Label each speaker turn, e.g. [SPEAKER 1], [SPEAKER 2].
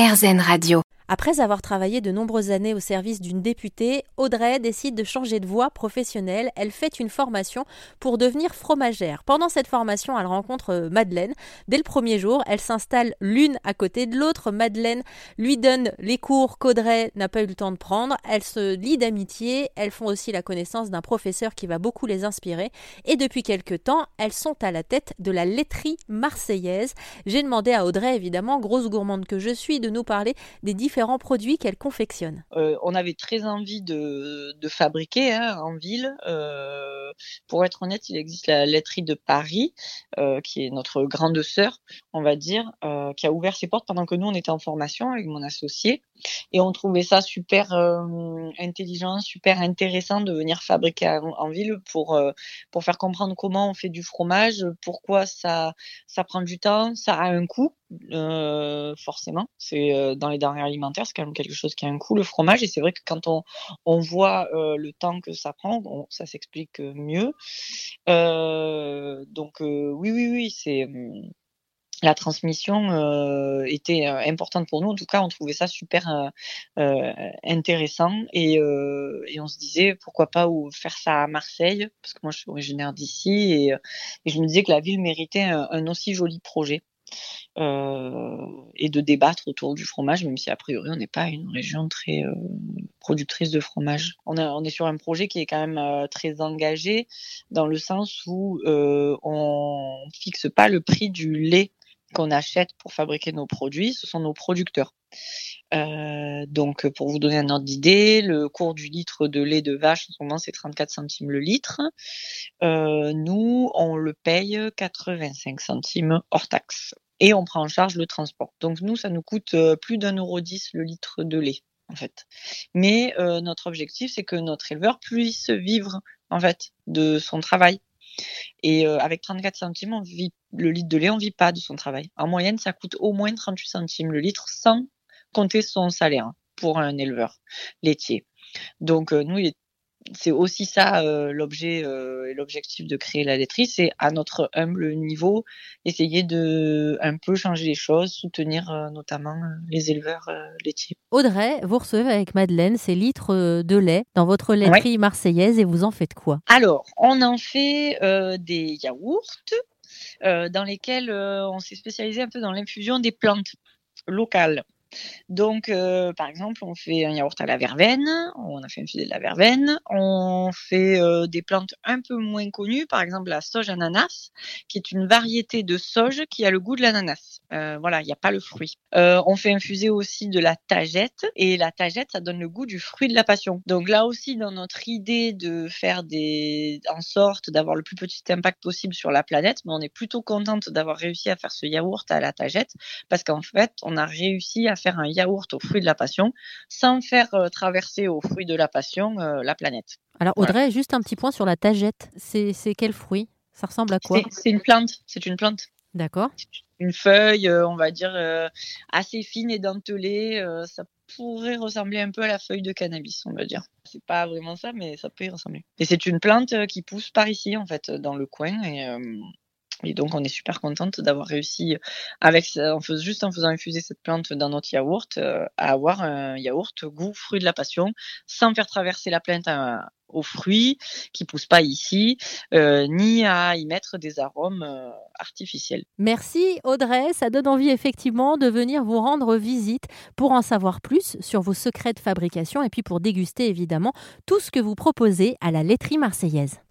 [SPEAKER 1] RZN Radio.
[SPEAKER 2] Après avoir travaillé de nombreuses années au service d'une députée, Audrey décide de changer de voie professionnelle. Elle fait une formation pour devenir fromagère. Pendant cette formation, elle rencontre euh, Madeleine. Dès le premier jour, elle s'installe l'une à côté de l'autre. Madeleine lui donne les cours qu'Audrey n'a pas eu le temps de prendre. Elles se lient d'amitié. Elles font aussi la connaissance d'un professeur qui va beaucoup les inspirer. Et depuis quelque temps, elles sont à la tête de la laiterie marseillaise. J'ai demandé à Audrey, évidemment, grosse gourmande que je suis, de nous parler des différents produits qu'elle confectionne.
[SPEAKER 3] Euh, on avait très envie de, fabriquer hein, en ville. Euh, pour être honnête, il existe la laiterie de Paris, euh, qui est notre grande sœur, on va dire, qui a ouvert ses portes pendant que nous, on était en formation avec mon associé. Et on trouvait ça super intelligent, super intéressant de venir fabriquer en, en ville pour, pour faire comprendre comment on fait du fromage, pourquoi ça, ça prend du temps, ça a un coût. Euh, forcément, c'est euh, dans les denrées alimentaires, c'est quand même quelque chose qui a un coût, le fromage. Et c'est vrai que quand on, on voit euh, le temps que ça prend, on, ça s'explique mieux. Euh, donc oui, oui, oui, c'est hum, la transmission euh, était euh, importante pour nous. En tout cas, on trouvait ça super euh, euh intéressant et, euh, et, on se disait pourquoi pas faire ça à Marseille, parce que moi je suis originaire d'ici et, et, je me disais que la ville méritait un aussi joli projet. Et de débattre autour du fromage, même si a priori on n'est pas une région très productrice de fromage. On, est sur un projet qui est quand même très engagé dans le sens où on fixe pas le prix du lait qu'on achète pour fabriquer nos produits, ce sont nos producteurs. Euh, donc, pour vous donner un ordre d'idée, le cours du litre de lait de vache, en ce moment, c'est 34 centimes le litre. Euh, nous, on le paye 85 centimes hors taxe. Et on prend en charge le transport. Donc, nous, ça nous coûte euh, plus d'un euro dix le litre de lait, en fait. Mais euh, notre objectif, c'est que notre éleveur puisse vivre, en fait, de son travail. Et euh, avec 34 centimes, le litre de lait, on vit pas de son travail. En moyenne, ça coûte au moins 38 centimes le litre sans compter son salaire pour un éleveur laitier. Donc euh, nous, c'est aussi ça euh, l'objet euh, et l'objectif de créer la laiterie, c'est à notre humble niveau essayer de un peu changer les choses, soutenir notamment les éleveurs laitiers.
[SPEAKER 2] Audrey, vous recevez avec Madeleine ces litres de lait dans votre laiterie ouais. marseillaise et vous en faites quoi?
[SPEAKER 3] Alors, on en fait des yaourts dans lesquels on s'est spécialisé un peu dans l'infusion des plantes locales. Donc, euh, par exemple, on fait un yaourt à la verveine, on a fait infuser de la verveine, on fait euh, des plantes un peu moins connues, par exemple la sauge ananas, qui est une variété de sauge qui a le goût de l'ananas. Euh, voilà, il n'y a pas le fruit. On fait infuser aussi de la tagette, et la tagette, ça donne le goût du fruit de la passion. Donc là aussi, dans notre idée de faire des, en sorte d'avoir le plus petit impact possible sur la planète, mais on est plutôt contente d'avoir réussi à faire ce yaourt à la tagette, parce qu'en fait, on a réussi à faire un yaourt aux fruits de la passion sans faire euh, traverser aux fruits de la passion euh, la planète.
[SPEAKER 2] Alors Audrey, voilà. juste un petit point sur la tagette. C'est quel fruit? Ça ressemble à quoi?
[SPEAKER 3] C'est une plante. C'est une plante.
[SPEAKER 2] D'accord.
[SPEAKER 3] Une feuille, euh, on va dire, assez fine et dentelée. Ça pourrait ressembler un peu à la feuille de cannabis, on va dire. C'est pas vraiment ça, mais ça peut y ressembler. Et c'est une plante qui pousse par ici, en fait, dans le coin. Et, euh, et donc, on est super contente d'avoir réussi, avec, en faisant, juste en faisant infuser cette plante dans notre yaourt, euh, à avoir un yaourt goût fruit de la passion, sans faire traverser la plante aux fruits qui poussent pas ici, euh, ni à y mettre des arômes euh, artificiels.
[SPEAKER 2] Merci Audrey, ça donne envie effectivement de venir vous rendre visite pour en savoir plus sur vos secrets de fabrication et puis pour déguster évidemment tout ce que vous proposez à la laiterie marseillaise.